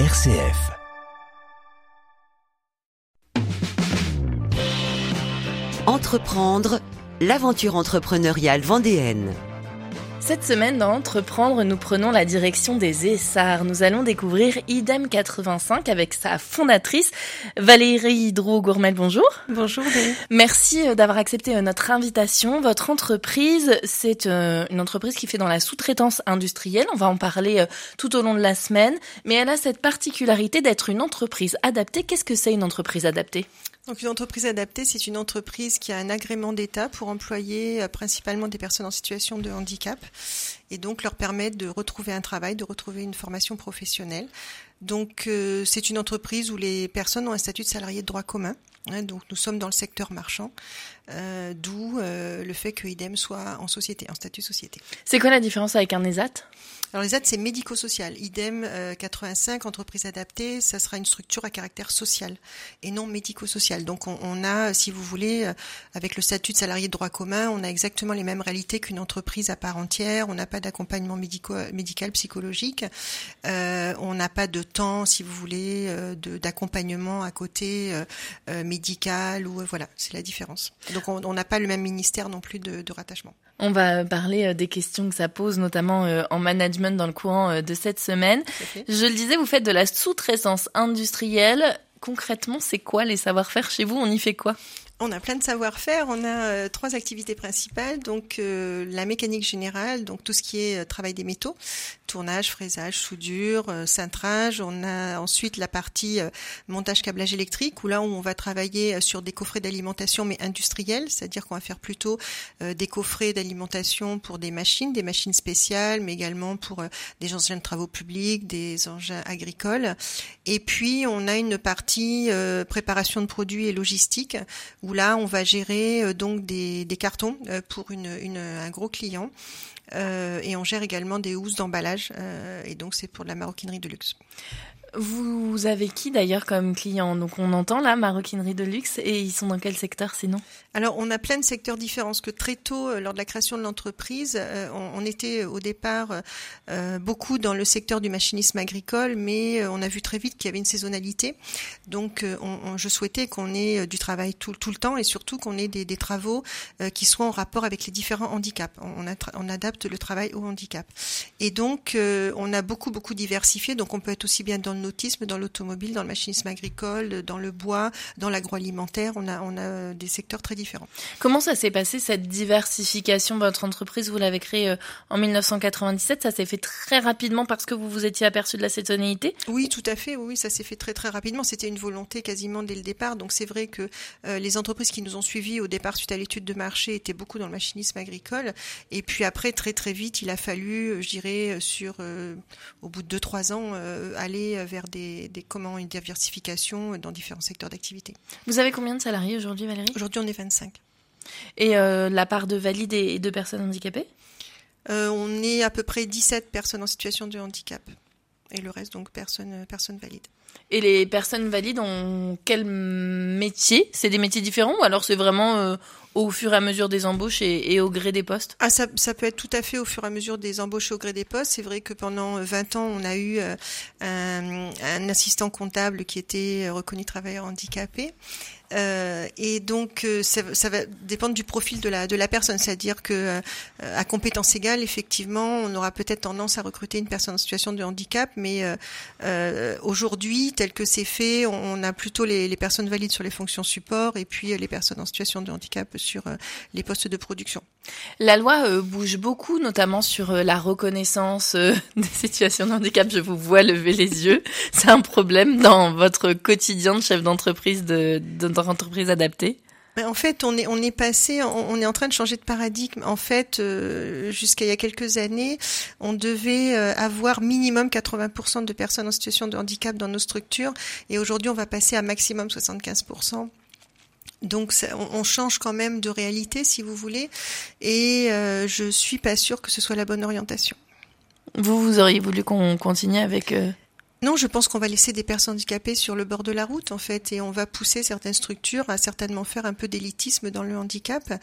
RCF. Entreprendre, l'aventure entrepreneuriale vendéenne. Cette semaine, dans Entreprendre, nous prenons la direction des ESSAR. Nous allons découvrir IDEM 85 avec sa fondatrice, Valérie Hydro-Gourmel. Bonjour. Bonjour. Merci euh, d'avoir accepté euh, notre invitation. Votre entreprise, c'est euh, une entreprise qui fait dans la sous-traitance industrielle. On va en parler tout au long de la semaine. Mais elle a cette particularité d'être une entreprise adaptée. Qu'est-ce que c'est une entreprise adaptée? Donc une entreprise adaptée, c'est une entreprise qui a un agrément d'État pour employer euh, principalement des personnes en situation de handicap et donc leur permettre de retrouver un travail, de retrouver une formation professionnelle. Donc euh, c'est une entreprise où les personnes ont un statut de salarié de droit commun. Hein, donc nous sommes dans le secteur marchand, euh, d'où le fait que IDEM soit en société, en statut société. C'est quoi la différence avec un ESAT alors les aides, c'est médico-social. Idem 85, euh, entreprise adaptée, ça sera une structure à caractère social et non médico-social. Donc on, a, si vous voulez, euh, avec le statut de salarié de droit commun, on a exactement les mêmes réalités qu'une entreprise à part entière. On n'a pas d'accompagnement médical, psychologique. Euh, on n'a pas de temps, si vous voulez, d'accompagnement à côté médical ou voilà, c'est la différence. Donc on n'a pas le même ministère non plus de rattachement. On va parler des questions que ça pose, notamment en management dans le courant euh, de cette semaine. Je le disais, vous faites de la sous-traitance industrielle. Concrètement, c'est quoi les savoir-faire chez vous? On y fait quoi? On a plein de savoir-faire. On a euh, trois activités principales. Donc euh, la mécanique générale, donc tout ce qui est travail des métaux, tournage, fraisage, soudure, cintrage. On a ensuite la partie montage câblage électrique où là on va travailler sur des coffrets d'alimentation mais industriels, c'est-à-dire qu'on va faire plutôt des coffrets d'alimentation pour des machines, des machines spéciales, mais également pour des engins de travaux publics, des engins agricoles. Et puis on a une partie préparation de produits et logistique où là, on va gérer euh, donc des, cartons euh, pour une, un gros client. Euh, et on gère également des housses d'emballage. et donc, c'est pour de la maroquinerie de luxe. Vous avez qui d'ailleurs comme client? Donc on entend là maroquinerie de luxe et ils sont dans quel secteur sinon? Alors on a plein de secteurs différents. Parce que très tôt, euh, lors de la création de l'entreprise, euh, on, était au départ euh, beaucoup dans le secteur du machinisme agricole, mais on a vu très vite qu'il y avait une saisonnalité. Donc on, je souhaitais qu'on ait du travail tout, le temps et surtout qu'on ait des, des travaux qui soient en rapport avec les différents handicaps. On, on adapte le travail au handicap. Et donc on a beaucoup beaucoup diversifié. Donc on peut être aussi bien dans le dans l'automobile, dans le machinisme agricole, dans le bois, dans l'agroalimentaire. On a, on a des secteurs très différents. Comment ça s'est passé cette diversification Votre entreprise, vous l'avez créée euh, en 1997. Ça s'est fait très rapidement parce que vous vous étiez aperçu de la saisonnalité? Oui, tout à fait. Oui, ça s'est fait très très rapidement. C'était une volonté quasiment dès le départ. Donc c'est vrai que euh, les entreprises qui nous ont suivis au départ suite à l'étude de marché étaient beaucoup dans le machinisme agricole. Et puis après, très très vite, il a fallu, euh, je dirais, sur au bout de 2-3 ans, aller vers vers des, des comment une diversification dans différents secteurs d'activité. Vous avez combien de salariés aujourd'hui, Valérie? Aujourd'hui, on est 25. Et euh, la part de valides et de personnes handicapées? Euh, On est à peu près 17 personnes en situation de handicap. Et le reste, donc, personnes, personnes valides. Et les personnes valides ont quel métier? C'est des métiers différents ou alors c'est vraiment euh, au fur et à mesure des embauches et, au gré des postes? Ah, ça, peut être tout à fait au fur et à mesure des embauches et au gré des postes. C'est vrai que pendant 20 ans, on a eu euh, un, assistant comptable qui était reconnu travailleur handicapé. Euh, et donc, euh, ça, va dépendre du profil de la, de la personne. C'est-à-dire que euh, à compétence égale, effectivement, on aura peut-être tendance à recruter une personne en situation de handicap, mais aujourd'hui, tel que c'est fait, on, a plutôt les, les, personnes valides sur les fonctions support et puis les personnes en situation de handicap sur les postes de production. La loi bouge beaucoup, notamment sur la reconnaissance des situations de handicap. Je vous vois lever les yeux. C'est un problème dans votre quotidien de chef d'entreprise de, de entreprise adaptée en fait, on est on est passé, on, est en train de changer de paradigme. En fait, euh, jusqu'à il y a quelques années, on devait euh, avoir minimum 80% de personnes en situation de handicap dans nos structures, et aujourd'hui, on va passer à maximum 75%. Donc on, change quand même de réalité, si vous voulez, et euh, je suis pas sûre que ce soit la bonne orientation. Vous, vous auriez voulu qu'on continue avec Non, je pense qu'on va laisser des personnes handicapées sur le bord de la route, en fait, et on va pousser certaines structures à certainement faire un peu d'élitisme dans le handicap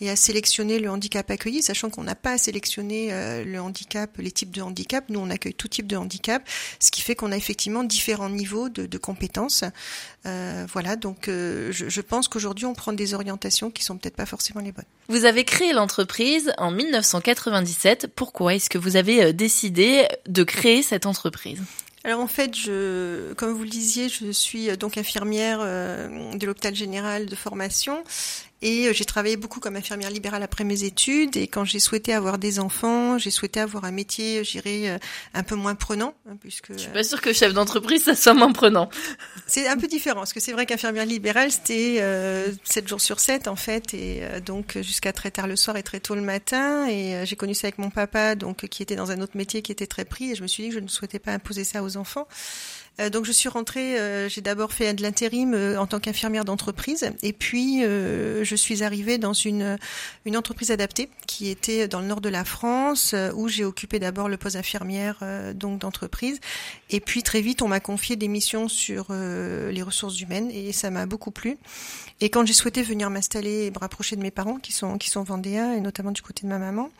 et à sélectionner le handicap accueilli, sachant qu'on n'a pas à sélectionner euh, le handicap, les types de handicap. Nous, on accueille tout type de handicap, ce qui fait qu'on a effectivement différents niveaux de, compétences. Euh, voilà, donc euh, je, pense qu'aujourd'hui, on prend des orientations qui sont peut-être pas forcément les bonnes. Vous avez créé l'entreprise en 1997. Pourquoi est-ce que vous avez décidé de créer cette entreprise? Alors en fait, je, comme vous le disiez, je suis donc infirmière euh, de l'hôpital général de formation et euh, j'ai travaillé beaucoup comme infirmière libérale après mes études. Et quand j'ai souhaité avoir des enfants, j'ai souhaité avoir un métier, j'irais, euh, un peu moins prenant. Hein, puisque, je suis pas sûre que chef d'entreprise, ça soit moins prenant. C'est un peu différent, parce que c'est vrai qu'infirmière libérale, c'était euh, 7 jours sur 7, en fait, et euh, donc jusqu'à très tard le soir et très tôt le matin. Et j'ai connu ça avec mon papa, donc qui était dans un autre métier qui était très pris. Et je me suis dit que je ne souhaitais pas imposer ça aux enfants. Euh, donc je suis rentrée, euh, j'ai d'abord fait de l'intérim euh, en tant qu'infirmière d'entreprise et puis je suis arrivée dans une, une entreprise adaptée qui était dans le nord de la France où j'ai occupé d'abord le poste d'infirmière donc d'entreprise et puis très vite on m'a confié des missions sur les ressources humaines et ça m'a beaucoup plu. Et quand j'ai souhaité venir m'installer et me rapprocher de mes parents qui sont qui sont vendéens et notamment du côté de ma maman,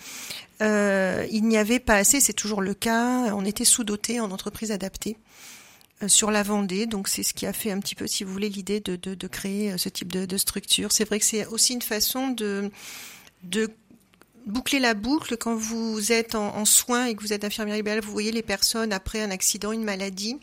il n'y avait pas assez, c'est toujours le cas, on était sous-doté en entreprise adaptée. Euh, sur la Vendée. Donc c'est ce qui a fait un petit peu, si vous voulez, l'idée de, de, de, créer euh, ce type de, de structure. C'est vrai que c'est aussi une façon de, de boucler la boucle quand vous êtes en, soins et que vous êtes infirmière libérale, vous voyez les personnes après un accident, une maladie,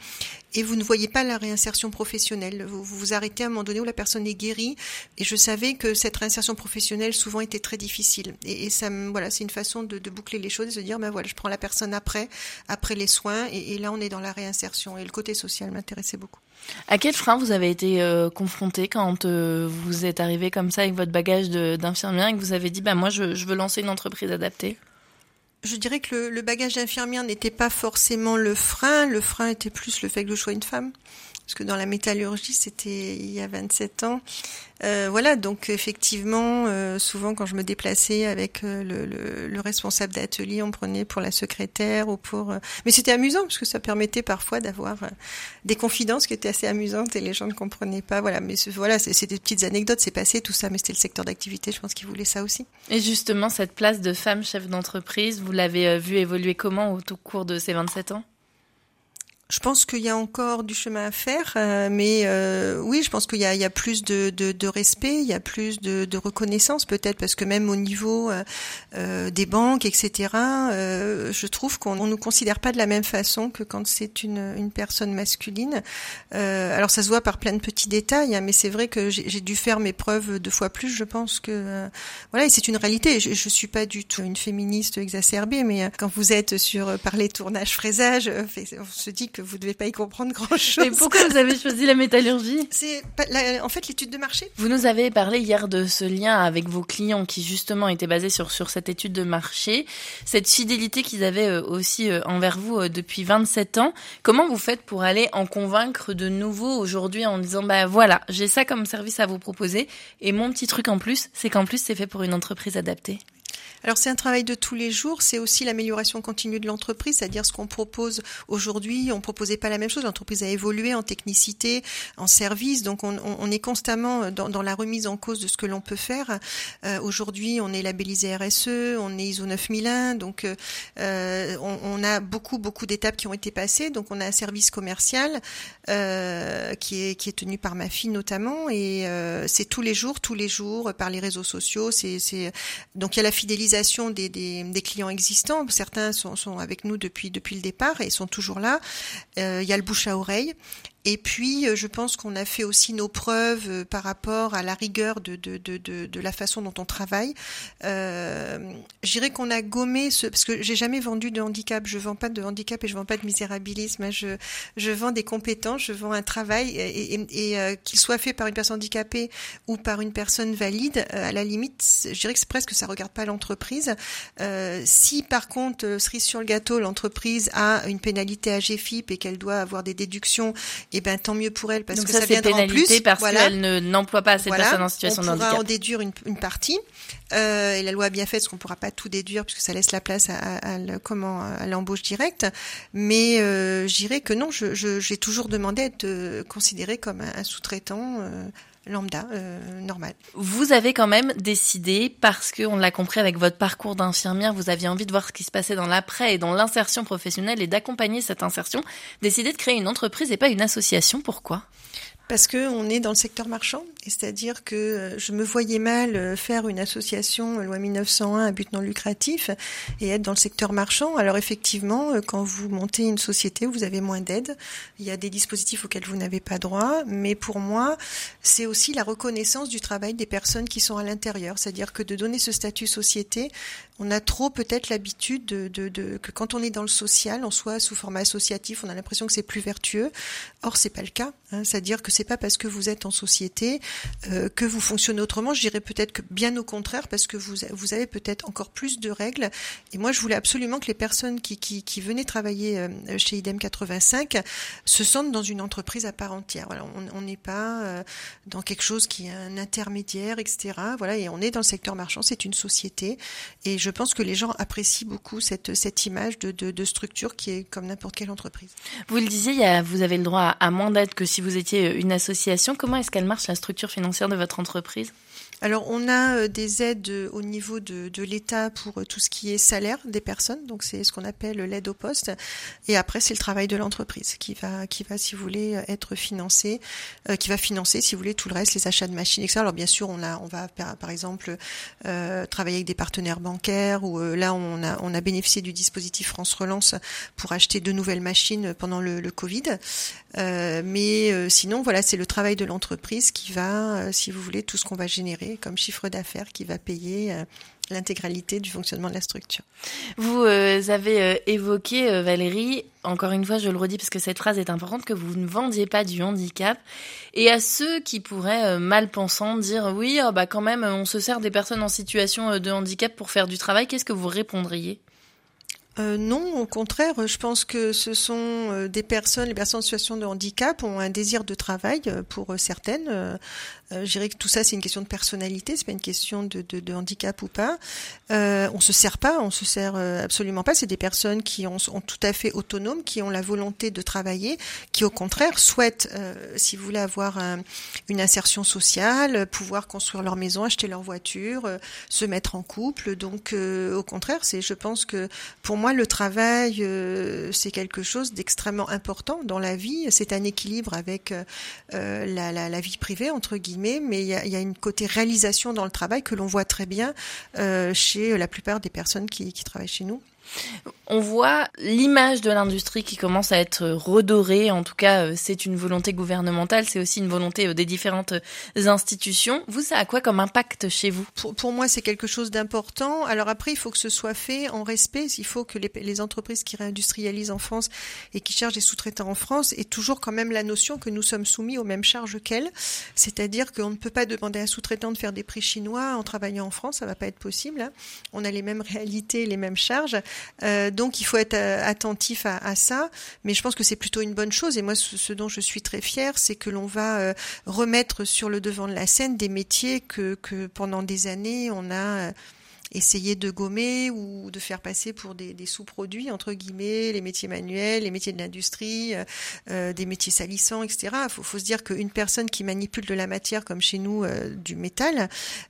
et vous ne voyez pas la réinsertion professionnelle. Vous vous, arrêtez à un moment donné où la personne est guérie, et je savais que cette réinsertion professionnelle souvent était très difficile. Et, ça, voilà, c'est une façon de, de, boucler les choses, de se dire, ben voilà, je prends la personne après, après les soins, et, et là on est dans la réinsertion. Et le côté social m'intéressait beaucoup. À quel frein vous avez été euh, confronté quand euh, vous êtes arrivé comme ça avec votre bagage d'infirmière et que vous avez dit bah moi je, veux lancer une entreprise adaptée? Je dirais que le, le bagage d'infirmière n'était pas forcément le frein. Le frein était plus le fait que je sois une femme parce que dans la métallurgie, c'était il y a 27 ans. Euh, voilà, donc effectivement, euh, souvent quand je me déplaçais avec euh, le, le, le, responsable d'atelier, on prenait pour la secrétaire ou pour. Euh, mais c'était amusant parce que ça permettait parfois d'avoir des confidences qui étaient assez amusantes et les gens ne comprenaient pas. Voilà, mais voilà, c'est des petites anecdotes, c'est passé tout ça, mais c'était le secteur d'activité. Je pense qu'ils voulaient ça aussi. Et justement, cette place de femme chef d'entreprise, vous l'avez vu évoluer comment au tout cours de ces 27 ans? Je pense qu'il y a encore du chemin à faire, euh, mais euh, oui, je pense qu'il y, y a, plus de, de, de, respect, il y a plus de, de reconnaissance peut-être, parce que même au niveau euh, euh des banques, etc., euh, je trouve qu'on ne nous considère pas de la même façon que quand c'est une, une personne masculine. alors ça se voit par plein de petits détails, hein, mais c'est vrai que j'ai dû faire mes preuves deux fois plus, je pense que... voilà, et c'est une réalité. Je, je suis pas du tout une féministe exacerbée, mais quand vous êtes sur parler tournage, fraisage, on se dit que que vous ne devez pas y comprendre grand-chose. Et pourquoi vous avez choisi la métallurgie C'est en fait l'étude de marché. Vous nous avez parlé hier de ce lien avec vos clients qui justement était basé sur, sur cette étude de marché, cette fidélité qu'ils avaient euh, aussi euh, envers vous euh, depuis 27 ans. Comment vous faites pour aller en convaincre de nouveau aujourd'hui en disant bah voilà, j'ai ça comme service à vous proposer et mon petit truc en plus, c'est qu'en plus c'est fait pour une entreprise adaptée? Alors c'est un travail de tous les jours, c'est aussi l'amélioration continue de l'entreprise, c'est-à-dire ce qu'on propose aujourd'hui, on proposait pas la même chose, l'entreprise a évolué en technicité, en service, donc on, est constamment dans, la remise en cause de ce que l'on peut faire. Euh, aujourd'hui, on est labellisé RSE, on est ISO 9001, donc euh, on, a beaucoup beaucoup d'étapes qui ont été passées, donc on a un service commercial euh, qui est tenu par ma fille notamment, et c'est tous les jours, tous les jours par les réseaux sociaux, donc il y a la fidélisation des, clients existants. Certains sont, avec nous depuis, depuis le départ et sont toujours là. Euh, il y a le bouche à oreille. Et puis, euh, je pense qu'on a fait aussi nos preuves euh, par rapport à la rigueur de, de, de, la façon dont on travaille. Euh, J'irais qu'on a gommé ce, parce que j'ai jamais vendu de handicap. Je vends pas de handicap et je vends pas de misérabilisme. Je, je vends des compétences, je vends un travail et, euh, qu'il soit fait par une personne handicapée ou par une personne valide, à la limite, je dirais que c'est presque ça regarde pas l'entreprise si par contre, cerise sur le gâteau, l'entreprise a une pénalité à GFIP et qu'elle doit avoir des déductions, et eh ben tant mieux pour elle parce que ça, ça viendra en plus. parce qu'elle n'emploie pas cette personne en situation de handicap. On pourra en déduire une, une partie. Euh, et la loi a bien fait, parce qu'on ne pourra pas tout déduire, puisque ça laisse la place à, à, comment, à l'embauche directe. Mais euh, je dirais que non, j'ai je, toujours demandé à être euh, considéré comme un, sous-traitant. Euh, lambda, euh, normal. Vous avez quand même décidé, parce que on l'a compris avec votre parcours d'infirmière, vous aviez envie de voir ce qui se passait dans l'après et dans l'insertion professionnelle et d'accompagner cette insertion, décidé de créer une entreprise et pas une association. Pourquoi? Parce que on est dans le secteur marchand, c'est-à-dire que euh, je me voyais mal euh, faire une association euh, loi 1901 à but non lucratif et être dans le secteur marchand. Alors effectivement, quand vous montez une société, vous avez moins d'aide. Il y a des dispositifs auxquels vous n'avez pas droit, mais pour moi, c'est aussi la reconnaissance du travail des personnes qui sont à l'intérieur. C'est-à-dire que de donner ce statut société, on a trop peut-être l'habitude de, de, de, que quand on est dans le social, on soit sous format associatif, on a l'impression que c'est plus vertueux. Or, c'est pas le cas. Hein. C'est-à-dire que c'est pas parce que vous êtes en société euh, que vous fonctionnez autrement. Je dirais peut-être que bien au contraire, parce que vous, vous avez peut-être encore plus de règles. Et moi, je voulais absolument que les personnes qui, qui, venaient travailler euh, chez IDEM 85 se sentent dans une entreprise à part entière. Voilà, on n'est pas euh, dans quelque chose qui est un intermédiaire, etc. Voilà, et on est dans le secteur marchand. C'est une société. Et je pense que les gens apprécient beaucoup cette, cette image de, de, de structure qui est comme n'importe quelle entreprise. Vous le disiez, vous avez le droit à moins d'aide que si vous étiez une association. Comment est-ce qu'elle marche, la structure financière de votre entreprise? Alors, on a euh, des aides euh, au niveau de, de l'État pour euh, tout ce qui est salaire des personnes, donc c'est ce qu'on appelle l'aide au poste. Et après, c'est le travail de l'entreprise qui va, qui va, si vous voulez, être financé, qui va financer, si vous voulez, tout le reste, les achats de machines, etc. Alors, bien sûr, on a, on va, par exemple, euh, travailler avec des partenaires bancaires, ou là, on a, on a bénéficié du dispositif France Relance pour acheter de nouvelles machines pendant le, le Covid. Euh, mais sinon, voilà, c'est le travail de l'entreprise qui va, si vous voulez, tout ce qu'on va générer comme chiffre d'affaires qui va payer euh, l'intégralité du fonctionnement de la structure. Vous euh, avez euh, évoqué, Valérie, encore une fois, je le redis parce que cette phrase est importante, que vous ne vendiez pas du handicap. Et à ceux qui pourraient, mal pensant, dire oui, oh, bah quand même, on se sert des personnes en situation de handicap pour faire du travail, qu'est-ce que vous répondriez? Euh, non, au contraire, je pense que ce sont des personnes, les personnes en situation de handicap ont un désir de travail pour certaines. Je dirais que tout ça, c'est une question de personnalité, c'est pas une question de, de, de handicap ou pas. on se sert pas, on se sert absolument pas. C'est des personnes qui ont, sont tout à fait autonomes, qui ont la volonté de travailler, qui au contraire souhaitent, si vous voulez, avoir une insertion sociale, pouvoir construire leur maison, acheter leur voiture, se mettre en couple. Donc, au contraire, c'est, je pense que pour moi le travail, euh, c'est quelque chose d'extrêmement important dans la vie. C'est un équilibre avec euh, la, la, la, vie privée, entre guillemets, mais il y a, une côté réalisation dans le travail que l'on voit très bien euh, chez la plupart des personnes qui travaillent chez nous. On voit l'image de l'industrie qui commence à être redorée. En tout cas, euh, c'est une volonté gouvernementale, c'est aussi une volonté euh, des différentes euh, institutions. Vous, ça a quoi comme impact chez vous? Pour, moi, c'est quelque chose d'important. Alors après, il faut que ce soit fait en respect. Il faut que les, entreprises qui réindustrialisent en France et qui cherchent des sous-traitants en France aient toujours quand même la notion que nous sommes soumis aux mêmes charges qu'elles. C'est-à-dire qu'on ne peut pas demander à un sous-traitant de faire des prix chinois en travaillant en France. Ça va pas être possible. Hein. On a les mêmes réalités, les mêmes charges. Euh, donc il faut être euh, attentif à, ça, mais je pense que c'est plutôt une bonne chose. Et moi, ce, ce dont je suis très fière, c'est que l'on va euh, remettre sur le devant de la scène des métiers que, que pendant des années on a essayer de gommer ou de faire passer pour des, des sous-produits, entre guillemets, les métiers manuels, les métiers de l'industrie, euh, euh des métiers salissants, etc. Il faut, faut, se dire qu'une personne qui manipule de la matière, comme chez nous, euh, du métal,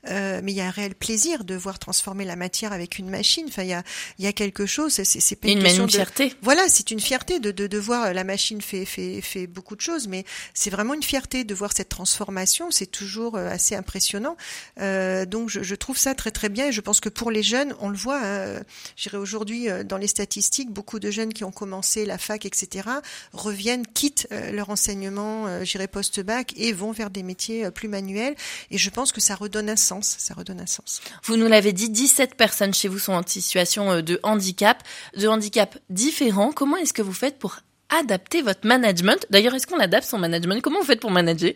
euh, mais il y a un réel plaisir de voir transformer la matière avec une machine. Enfin, il y a, y a quelque chose, c'est pas une, une, fierté. Voilà, c'est une fierté de, de, de voir la machine fait, fait, fait beaucoup de choses, mais c'est vraiment une fierté de voir cette transformation. C'est toujours euh, assez impressionnant. donc, je, je trouve ça très très bien et je pense que pour les jeunes, on le voit, hein, j'irai aujourd'hui euh, dans les statistiques, beaucoup de jeunes qui ont commencé la fac, etc., reviennent, quittent euh, leur enseignement, euh, j'irai post-bac, et vont vers des métiers plus manuels. Et je pense que ça redonne un sens. Ça redonne un sens. Vous nous l'avez dit, 17 personnes chez vous sont en situation de handicap, de handicap différents. Comment est-ce que vous faites pour adapter votre management? D'ailleurs, est-ce qu'on adapte son management? Comment vous faites pour manager?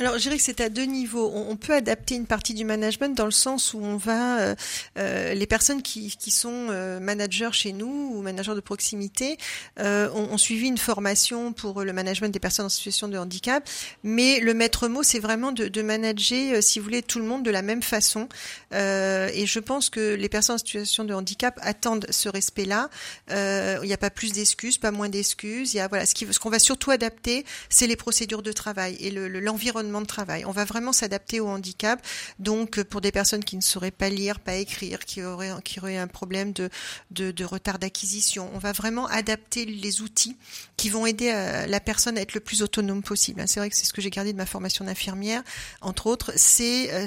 Alors, je dirais que c'est à deux niveaux. On, peut adapter une partie du management dans le sens où on va, euh, euh, les personnes qui, sont euh, managers chez nous ou managers de proximité ont, suivi une formation pour le management des personnes en situation de handicap, mais le maître mot, c'est vraiment de, manager, si vous voulez, tout le monde de la même façon. et je pense que les personnes en situation de handicap attendent ce respect-là. il n'y a pas plus d'excuses, pas moins d'excuses. Il ce qu'on va surtout adapter, c'est les procédures de travail et l'environnement le, de travail. On va vraiment s'adapter au handicap. Donc, euh, pour des personnes qui ne sauraient pas lire, pas écrire, qui auraient, un problème de, retard d'acquisition, on va vraiment adapter les outils qui vont aider euh, la personne à être le plus autonome possible. C'est vrai que c'est ce que j'ai gardé de ma formation d'infirmière, entre autres, c'est euh,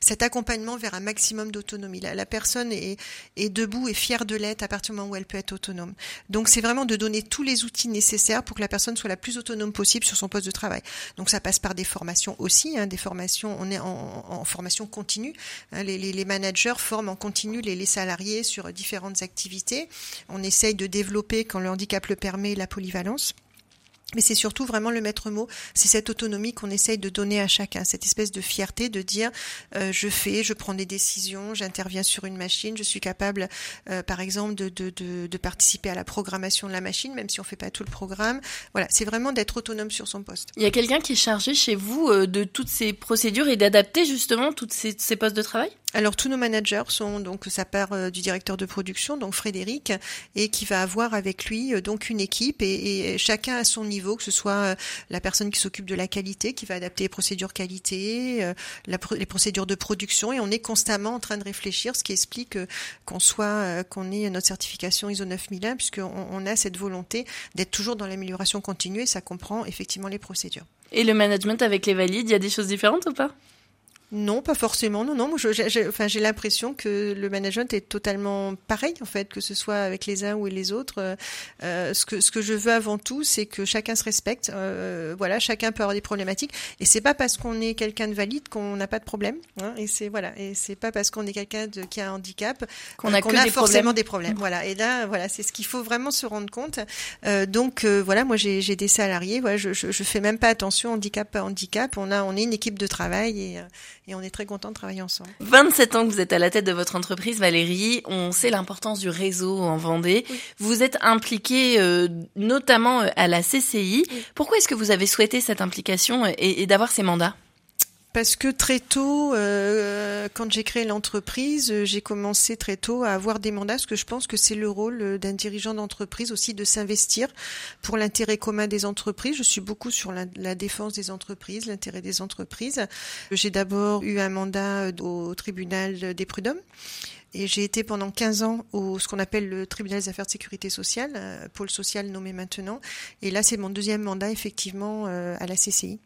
cet accompagnement vers un maximum d'autonomie. La, la, personne est, est debout et fière de l'être à partir du moment où elle peut être autonome. Donc, c'est vraiment de donner tous les outils nécessaires pour que la personne soit la plus autonome possible sur son poste de travail. Donc, ça passe par des formations aussi, hein, des formations, on est en, formation continue. Hein, les, managers forment en continu les, salariés sur différentes activités. On essaye de développer, quand le handicap le permet, la polyvalence. Mais c'est surtout vraiment le maître mot, c'est cette autonomie qu'on essaye de donner à chacun, cette espèce de fierté de dire euh, je fais, je prends des décisions, j'interviens sur une machine, je suis capable euh, par exemple de, de, de, de, participer à la programmation de la machine, même si on fait pas tout le programme. Voilà, c'est vraiment d'être autonome sur son poste. Il y a quelqu'un qui est chargé chez vous euh, de toutes ces procédures et d'adapter justement toutes ces, ces postes de travail? Alors tous nos managers sont donc ça part euh, du directeur de production donc Frédéric et qui va avoir avec lui euh, donc une équipe et, chacun à son niveau que ce soit euh, la personne qui s'occupe de la qualité qui va adapter les procédures qualité les procédures de production et on est constamment en train de réfléchir ce qui explique qu'on soit qu'on ait notre certification ISO 9001 puisqu'on on a cette volonté d'être toujours dans l'amélioration continue et ça comprend effectivement les procédures. Et le management avec les valides, il y a des choses différentes ou pas? Non, pas forcément. Non, non. Moi, j'ai, enfin, j'ai l'impression que le management est totalement pareil en fait, que ce soit avec les uns ou les autres. Euh, ce que ce que je veux avant tout, c'est que chacun se respecte. Euh, voilà, chacun peut avoir des problématiques, et c'est pas parce qu'on est quelqu'un de valide qu'on n'a pas de problème. Hein, et c'est voilà, et c'est pas parce qu'on est quelqu'un de, qui a un handicap qu'on a, qu'on a des forcément problèmes. des problèmes. Voilà. Et là, voilà, c'est ce qu'il faut vraiment se rendre compte. Euh, donc euh, voilà, moi j'ai, j'ai des salariés. Voilà, je, je, je fais même pas attention handicap pas handicap. On a on est une équipe de travail et et on est très content de travailler ensemble. 27 ans que vous êtes à la tête de votre entreprise, Valérie. On sait l'importance du réseau en Vendée. Oui. Vous êtes impliquée euh, notamment euh, à la CCI. Oui. Pourquoi est-ce que vous avez souhaité cette implication et, et d'avoir ces mandats? Parce que très tôt, euh, quand j'ai créé l'entreprise, j'ai commencé très tôt à avoir des mandats, parce que je pense que c'est le rôle d'un dirigeant d'entreprise aussi de s'investir pour l'intérêt commun des entreprises. Je suis beaucoup sur la, la défense des entreprises, l'intérêt des entreprises. J'ai d'abord eu un mandat au tribunal des prud'hommes. Et j'ai été pendant 15 ans au ce qu'on appelle le tribunal des affaires de sécurité sociale, euh, pôle social nommé maintenant. Et là, c'est mon deuxième mandat effectivement euh, à la CCI.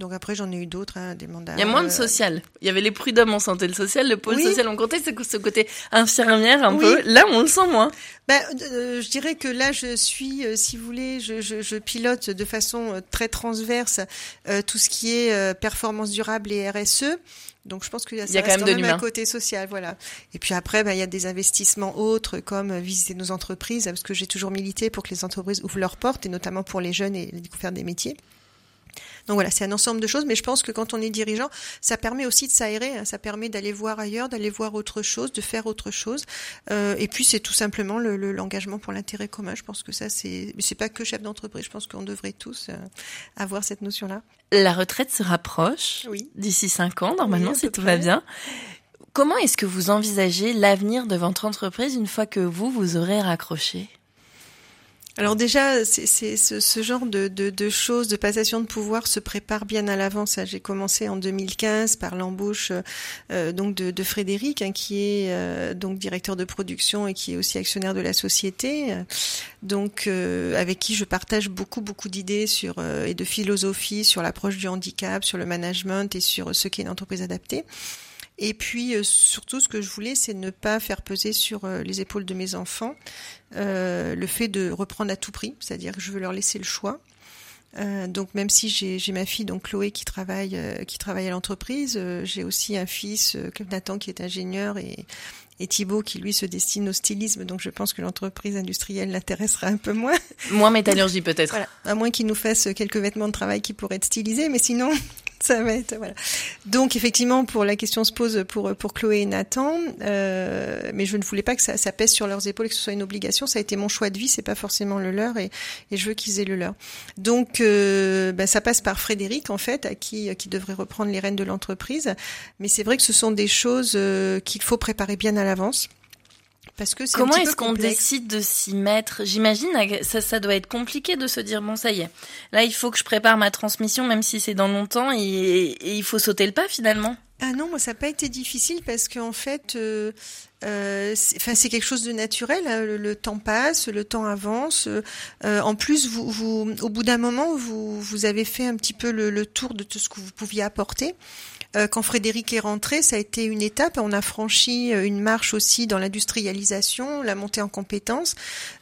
Donc après, j'en ai eu d'autres, hein, des mandats. Il y a moins de social. Il y avait les prud'hommes en santé le social, le pôle oui. social en comptait, c'est ce côté infirmière un oui. peu. Là, on le sent moins. Ben, euh, je dirais que là, je suis, euh, si vous voulez, je, je, je, pilote de façon euh, très transverse euh, tout ce qui est euh, performance durable et RSE. Donc je pense qu'il y a, il y a quand même, un côté social, voilà. Et puis après, ben, il y a des investissements autres comme visiter nos entreprises, parce que j'ai toujours milité pour que les entreprises ouvrent leurs portes, et notamment pour les jeunes et les découvertes des métiers. Donc voilà, c'est un ensemble de choses, mais je pense que quand on est dirigeant, ça permet aussi de s'aérer, hein, ça permet d'aller voir ailleurs, d'aller voir autre chose, de faire autre chose. Euh, et puis c'est tout simplement le, le, l'engagement pour l'intérêt commun. Je pense que ça, c'est, c'est pas que chef d'entreprise. Je pense qu'on devrait tous euh, avoir cette notion-là. La retraite se rapproche. Oui. D'ici cinq ans, normalement, oui, si tout près. va bien. Comment est-ce que vous envisagez l'avenir de votre entreprise une fois que vous, vous aurez raccroché? Alors déjà, ce, genre de, choses, de passation de pouvoir se prépare bien à l'avance. J'ai commencé en 2015 par l'embauche euh, donc de, Frédéric, hein, qui est euh, donc directeur de production et qui est aussi actionnaire de la société, donc euh, avec qui je partage beaucoup beaucoup d'idées sur euh, et de philosophie sur l'approche du handicap, sur le management et sur ce qu'est une entreprise adaptée. Et puis euh, surtout, ce que je voulais, c'est ne pas faire peser sur euh, les épaules de mes enfants euh, le fait de reprendre à tout prix, c'est-à-dire que je veux leur laisser le choix. Euh, donc même si j'ai ma fille donc Chloé qui travaille euh, qui travaille à l'entreprise, euh, j'ai aussi un fils Nathan qui est ingénieur et et Thibaut qui lui se destine au stylisme. Donc je pense que l'entreprise industrielle l'intéressera un peu moins. Moins métallurgie peut-être. Voilà. À moins qu'il nous fasse quelques vêtements de travail qui pourraient être stylisés, mais sinon Donc effectivement, pour la question se pose pour pour Chloé et Nathan, euh, mais je ne voulais pas que ça, pèse sur leurs épaules et que ce soit une obligation. Ça a été mon choix de vie, c'est pas forcément le leur, et, et je veux qu'ils aient le leur. Donc euh, ben, ça passe par Frédéric en fait, à qui qui devrait reprendre les rênes de l'entreprise. Mais c'est vrai que ce sont des choses euh, qu'il faut préparer bien à l'avance. Parce que Comment est-ce qu'on décide de s'y mettre? J'imagine ça, ça doit être compliqué de se dire bon ça y est, là il faut que je prépare ma transmission même si c'est dans longtemps et, et, il faut sauter le pas finalement. Ah non, moi ça n'a pas été difficile parce qu'en fait, euh, euh, c'est quelque chose de naturel. Hein, le, temps passe, le temps avance. Euh, en plus, vous, vous, au bout d'un moment, vous, vous avez fait un petit peu le, le tour de tout ce que vous pouviez apporter. Euh, quand Frédéric est rentré, ça a été une étape. On a franchi euh, une marche aussi dans l'industrialisation, la montée en compétences.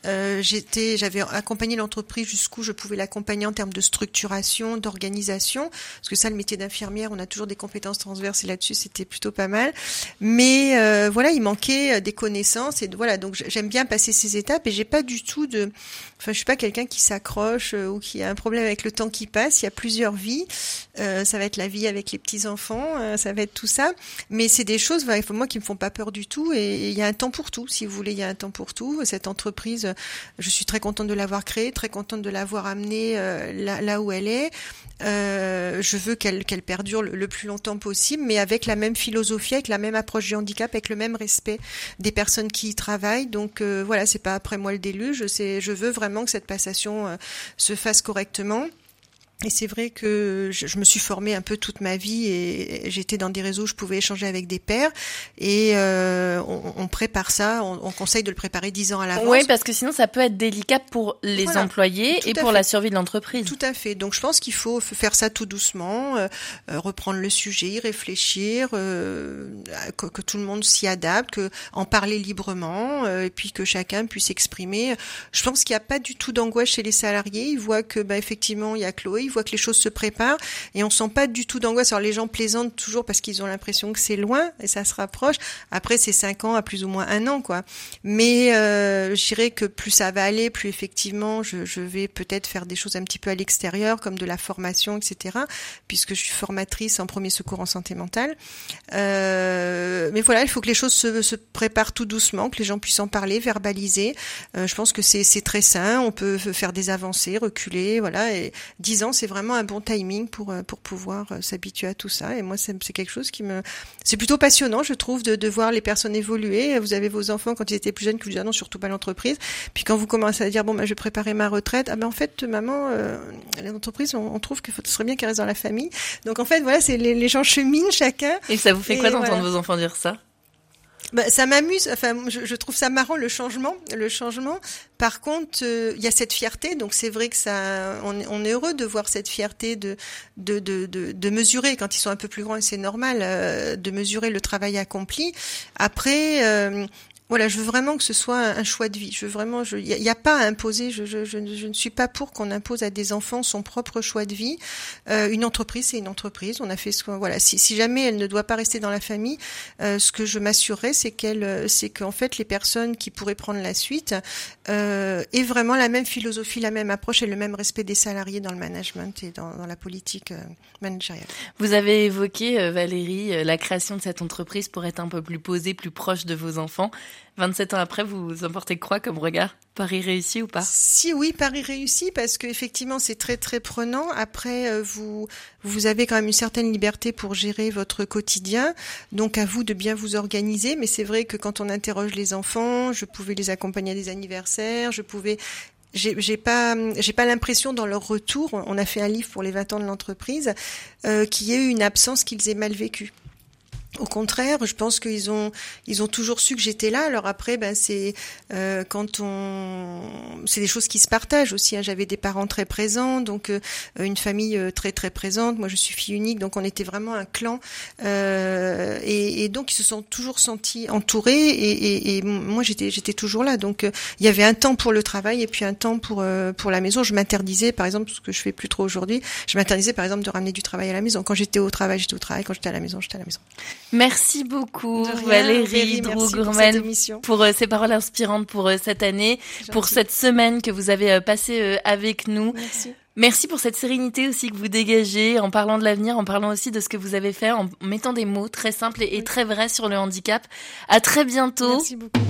Euh, j'avais accompagné l'entreprise jusqu'où je pouvais l'accompagner en termes de structuration, d'organisation, parce que ça, le métier d'infirmière, on a toujours des compétences transverses et là-dessus, c'était plutôt pas mal. Mais voilà, il manquait des connaissances et voilà. Donc j'aime bien passer ces étapes et j'ai pas du tout de, enfin, je suis pas quelqu'un qui s'accroche ou qui a un problème avec le temps qui passe. Il y a plusieurs vies. ça va être la vie avec les petits enfants euh, ça va être tout ça. Mais c'est des choses, moi, qui me font pas peur du tout. Et il y a un temps pour tout, si vous voulez, il y a un temps pour tout. Cette entreprise, je suis très contente de l'avoir créée, très contente de l'avoir amenée euh, là, où elle est. Euh, je veux qu'elle qu'elle perdure le, plus longtemps possible, mais avec la même philosophie, avec la même approche du handicap, avec le même respect des personnes qui y travaillent. Donc voilà, c'est pas après moi le déluge. Je veux vraiment que cette passation se fasse correctement. Et c'est vrai que je, me suis formée un peu toute ma vie et j'étais dans des réseaux où je pouvais échanger avec des pairs et euh, on, on, prépare ça, on, on, conseille de le préparer dix ans à l'avance. Oui, parce que sinon ça peut être délicat pour les employés et pour la survie de l'entreprise. Tout à fait. Donc je pense qu'il faut faire ça tout doucement, euh, euh reprendre le sujet, y réfléchir, euh, que, que, tout le monde s'y adapte, que en parler librement euh, et puis que chacun puisse exprimer. Je pense qu'il n'y a pas du tout d'angoisse chez les salariés. Ils voient que bah, effectivement il y a Chloé voit que les choses se préparent et on sent pas du tout d'angoisse. Alors les gens plaisantent toujours parce qu'ils ont l'impression que c'est loin et ça se rapproche. Après c'est cinq ans à plus ou moins un an quoi. Mais euh, je dirais que plus ça va aller, plus effectivement je, je vais peut-être faire des choses un petit peu à l'extérieur comme de la formation etc. Puisque je suis formatrice en premier secours en santé mentale. Euh, mais voilà il faut que les choses se, se, préparent tout doucement, que les gens puissent en parler, verbaliser. Euh, je pense que c'est très sain. On peut faire des avancées, reculer, voilà. Et dix ans c'est vraiment un bon timing pour euh, pour pouvoir euh, s'habituer à tout ça. Et moi, c'est quelque chose qui me, c'est plutôt passionnant, je trouve, de, de voir les personnes évoluer. Vous avez vos enfants quand ils étaient plus jeunes qui vous disent ah non surtout pas l'entreprise. Puis quand vous commencez à dire bon bah je vais préparer ma retraite, ah ben en fait maman, euh, l'entreprise on, trouve que ce serait bien qu'elle reste dans la famille. Donc en fait voilà, c'est les, les gens cheminent chacun. Et ça vous fait quoi d'entendre vos enfants dire ça? Bah, ça m'amuse. Enfin, je, je, trouve ça marrant le changement. Le changement. Par contre, euh, il y a cette fierté. Donc c'est vrai que ça, on, on, est heureux de voir cette fierté de de, de, de, de mesurer quand ils sont un peu plus grands et c'est normal euh, de mesurer le travail accompli. Après, euh, voilà, je veux vraiment que ce soit un choix de vie. Je veux vraiment, il n'y a, pas à imposer. Je, je, je, ne suis pas pour qu'on impose à des enfants son propre choix de vie. Euh, une entreprise, c'est une entreprise. On a fait ce voilà. Si, si, jamais elle ne doit pas rester dans la famille, euh, ce que je m'assurerai, c'est qu'elle, c'est qu'en fait les personnes qui pourraient prendre la suite euh, aient vraiment la même philosophie, la même approche et le même respect des salariés dans le management et dans, dans la politique euh, managériale. Vous avez évoqué euh, Valérie la création de cette entreprise pour être un peu plus posée, plus proche de vos enfants. 27 ans après, vous emportez quoi comme regard? Paris réussi ou pas? Si oui, Paris réussi parce qu'effectivement c'est très très prenant. Après, euh, vous vous avez quand même une certaine liberté pour gérer votre quotidien, donc à vous de bien vous organiser. Mais c'est vrai que quand on interroge les enfants, je pouvais les accompagner à des anniversaires, je pouvais j'ai pas j'ai pas l'impression dans leur retour, on a fait un livre pour les 20 ans de l'entreprise, euh, qu'il y ait eu une absence qu'ils aient mal vécue. Au contraire, je pense qu'ils ont ils ont toujours su que j'étais là. Alors après, ben c'est euh, quand on c'est des choses qui se partagent aussi. Hein. J'avais des parents très présents, donc euh, une famille euh, très très présente. Moi, je suis fille unique, donc on était vraiment un clan. Euh, et, donc ils se sont toujours sentis entourés. Et, moi, j'étais j'étais toujours là. Donc il y avait un temps pour le travail et puis un temps pour pour la maison. Je m'interdisais, par exemple, ce que je fais plus trop aujourd'hui. Je m'interdisais, par exemple, de ramener du travail à la maison. Quand j'étais au travail, j'étais au travail. Quand j'étais à la maison, j'étais à la maison. Merci beaucoup Valérie Drougourmel pour, ces paroles inspirantes pour cette année, pour cette semaine que vous avez passée avec nous. Merci. Merci pour cette sérénité aussi que vous dégagez en parlant de l'avenir, en parlant aussi de ce que vous avez fait, en mettant des mots très simples et, très vrais sur le handicap. À très bientôt. Merci beaucoup.